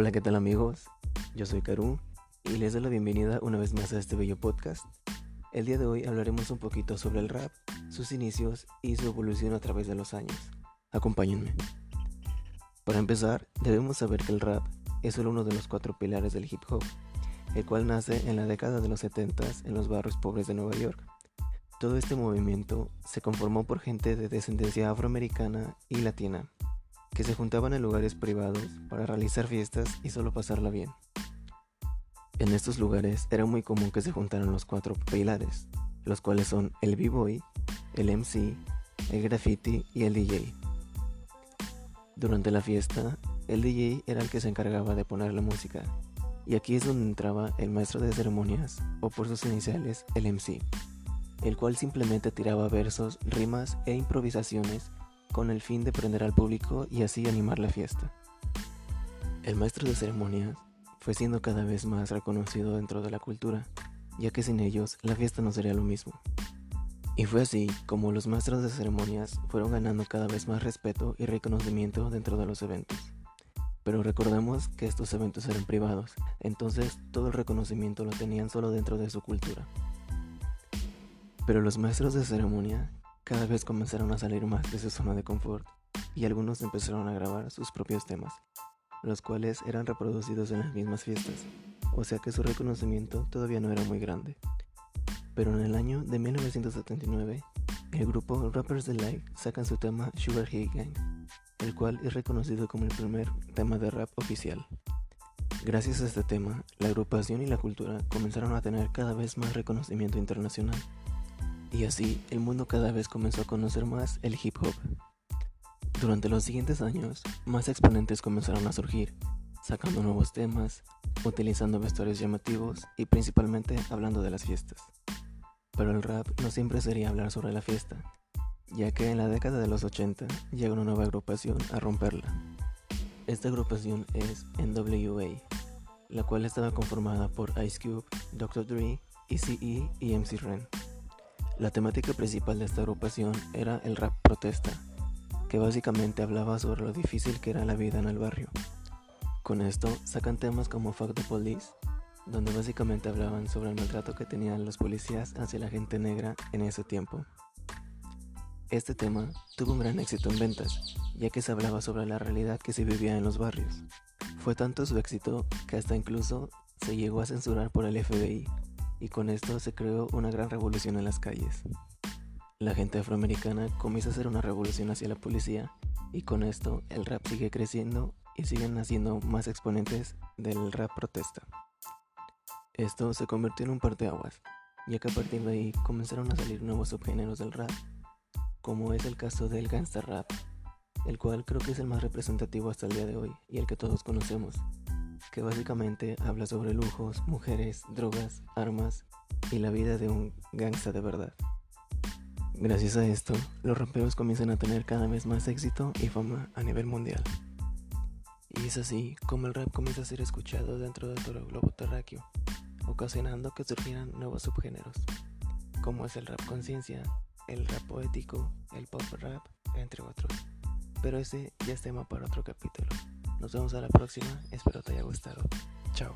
Hola, ¿qué tal amigos? Yo soy Karu y les doy la bienvenida una vez más a este bello podcast. El día de hoy hablaremos un poquito sobre el rap, sus inicios y su evolución a través de los años. Acompáñenme. Para empezar, debemos saber que el rap es solo uno de los cuatro pilares del hip hop, el cual nace en la década de los 70 en los barrios pobres de Nueva York. Todo este movimiento se conformó por gente de descendencia afroamericana y latina, que se juntaban en lugares privados para realizar fiestas y solo pasarla bien. En estos lugares era muy común que se juntaran los cuatro pilares, los cuales son el b-boy, el MC, el graffiti y el DJ. Durante la fiesta, el DJ era el que se encargaba de poner la música, y aquí es donde entraba el maestro de ceremonias, o por sus iniciales, el MC, el cual simplemente tiraba versos, rimas e improvisaciones con el fin de prender al público y así animar la fiesta. El maestro de ceremonias fue siendo cada vez más reconocido dentro de la cultura, ya que sin ellos la fiesta no sería lo mismo. Y fue así como los maestros de ceremonias fueron ganando cada vez más respeto y reconocimiento dentro de los eventos. Pero recordemos que estos eventos eran privados, entonces todo el reconocimiento lo tenían solo dentro de su cultura. Pero los maestros de ceremonia cada vez comenzaron a salir más de su zona de confort y algunos empezaron a grabar sus propios temas, los cuales eran reproducidos en las mismas fiestas, o sea que su reconocimiento todavía no era muy grande. Pero en el año de 1979, el grupo Rappers Delight sacan su tema Sugar Hill Gang, el cual es reconocido como el primer tema de rap oficial. Gracias a este tema, la agrupación y la cultura comenzaron a tener cada vez más reconocimiento internacional y así el mundo cada vez comenzó a conocer más el hip hop. Durante los siguientes años, más exponentes comenzaron a surgir, sacando nuevos temas, utilizando vestuarios llamativos y principalmente hablando de las fiestas. Pero el rap no siempre sería hablar sobre la fiesta, ya que en la década de los 80 llega una nueva agrupación a romperla. Esta agrupación es NWA, la cual estaba conformada por Ice Cube, Dr. Dre, ECE y MC Ren. La temática principal de esta agrupación era el rap protesta, que básicamente hablaba sobre lo difícil que era la vida en el barrio. Con esto sacan temas como Fuck the Police, donde básicamente hablaban sobre el maltrato que tenían los policías hacia la gente negra en ese tiempo. Este tema tuvo un gran éxito en ventas, ya que se hablaba sobre la realidad que se vivía en los barrios. Fue tanto su éxito que hasta incluso se llegó a censurar por el FBI, y con esto se creó una gran revolución en las calles. La gente afroamericana comienza a hacer una revolución hacia la policía y con esto el rap sigue creciendo y siguen naciendo más exponentes del rap protesta. Esto se convirtió en un parteaguas, ya que a partir de ahí comenzaron a salir nuevos subgéneros del rap, como es el caso del gangsta rap, el cual creo que es el más representativo hasta el día de hoy y el que todos conocemos, que básicamente habla sobre lujos, mujeres, drogas, armas y la vida de un gangsta de verdad. Gracias a esto, los raperos comienzan a tener cada vez más éxito y fama a nivel mundial. Y es así como el rap comienza a ser escuchado dentro de todo el globo terráqueo, ocasionando que surgieran nuevos subgéneros, como es el rap conciencia, el rap poético, el pop rap, entre otros. Pero ese ya es tema para otro capítulo. Nos vemos a la próxima, espero te haya gustado. Chao.